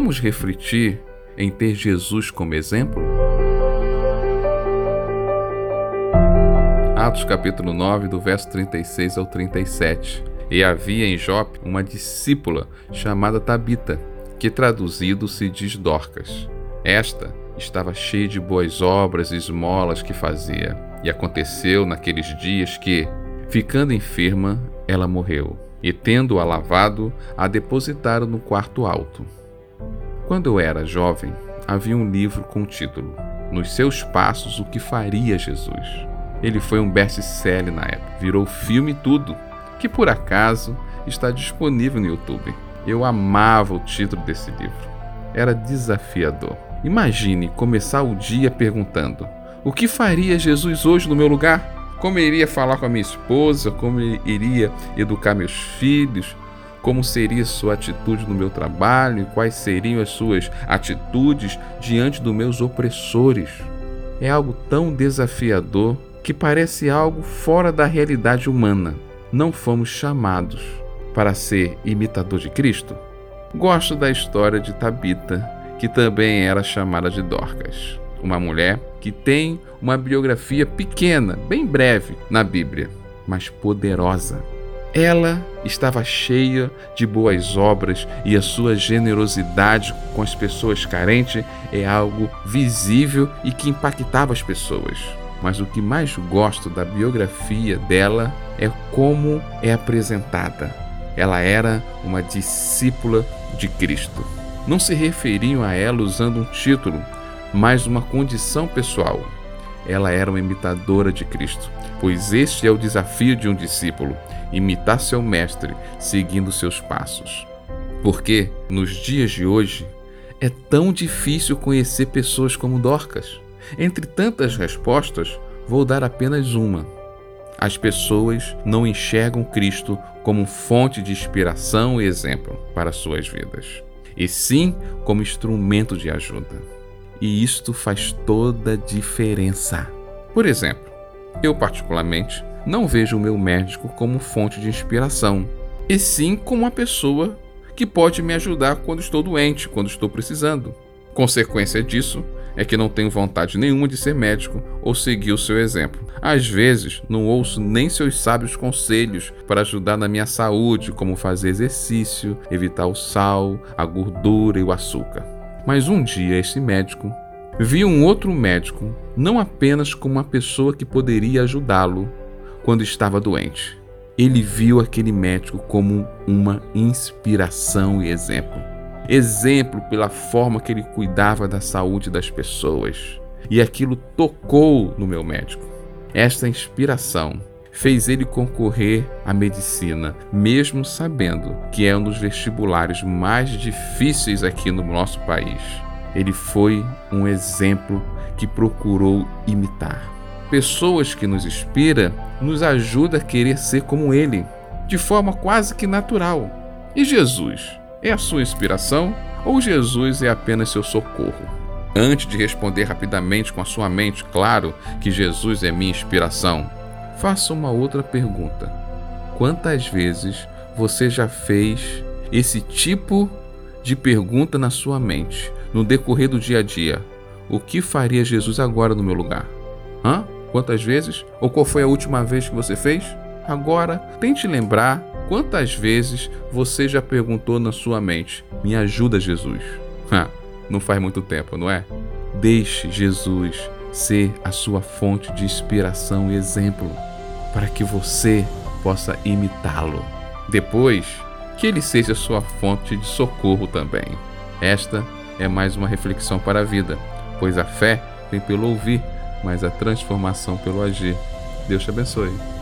Vamos refletir em ter Jesus como exemplo? Atos capítulo 9, do verso 36 ao 37. E havia em Jope uma discípula chamada Tabita, que traduzido se diz Dorcas. Esta estava cheia de boas obras e esmolas que fazia. E aconteceu naqueles dias que, ficando enferma, ela morreu. E tendo-a lavado, a depositaram no quarto alto. Quando eu era jovem, havia um livro com o título Nos seus passos o que faria Jesus. Ele foi um best-seller na época, virou filme tudo, que por acaso está disponível no YouTube. Eu amava o título desse livro. Era desafiador. Imagine começar o dia perguntando: o que faria Jesus hoje no meu lugar? Como iria falar com a minha esposa? Como iria educar meus filhos? Como seria sua atitude no meu trabalho? E quais seriam as suas atitudes diante dos meus opressores? É algo tão desafiador que parece algo fora da realidade humana. Não fomos chamados para ser imitador de Cristo? Gosto da história de Tabita, que também era chamada de Dorcas, uma mulher que tem uma biografia pequena, bem breve na Bíblia, mas poderosa. Ela estava cheia de boas obras e a sua generosidade com as pessoas carentes é algo visível e que impactava as pessoas mas o que mais gosto da biografia dela é como é apresentada. Ela era uma discípula de Cristo. Não se referiam a ela usando um título, mas uma condição pessoal. Ela era uma imitadora de Cristo, pois este é o desafio de um discípulo: imitar seu mestre, seguindo seus passos. Porque, nos dias de hoje, é tão difícil conhecer pessoas como Dorcas. Entre tantas respostas, vou dar apenas uma. As pessoas não enxergam Cristo como fonte de inspiração e exemplo para suas vidas, e sim como instrumento de ajuda. E isto faz toda a diferença. Por exemplo, eu particularmente não vejo o meu médico como fonte de inspiração, e sim como uma pessoa que pode me ajudar quando estou doente, quando estou precisando. Consequência disso é que não tenho vontade nenhuma de ser médico ou seguir o seu exemplo. Às vezes, não ouço nem seus sábios conselhos para ajudar na minha saúde, como fazer exercício, evitar o sal, a gordura e o açúcar. Mas um dia esse médico viu um outro médico não apenas como uma pessoa que poderia ajudá-lo quando estava doente. Ele viu aquele médico como uma inspiração e exemplo exemplo pela forma que ele cuidava da saúde das pessoas. E aquilo tocou no meu médico. Esta inspiração fez ele concorrer à medicina, mesmo sabendo que é um dos vestibulares mais difíceis aqui no nosso país. Ele foi um exemplo que procurou imitar. Pessoas que nos inspira nos ajuda a querer ser como ele, de forma quase que natural. E Jesus? É a sua inspiração ou Jesus é apenas seu socorro? Antes de responder rapidamente com a sua mente, claro que Jesus é minha inspiração, faça uma outra pergunta. Quantas vezes você já fez esse tipo de pergunta na sua mente, no decorrer do dia a dia? O que faria Jesus agora no meu lugar? Hã? Quantas vezes? Ou qual foi a última vez que você fez? Agora, tente lembrar Quantas vezes você já perguntou na sua mente: Me ajuda, Jesus? não faz muito tempo, não é? Deixe Jesus ser a sua fonte de inspiração e exemplo, para que você possa imitá-lo. Depois, que ele seja sua fonte de socorro também. Esta é mais uma reflexão para a vida, pois a fé vem pelo ouvir, mas a transformação pelo agir. Deus te abençoe.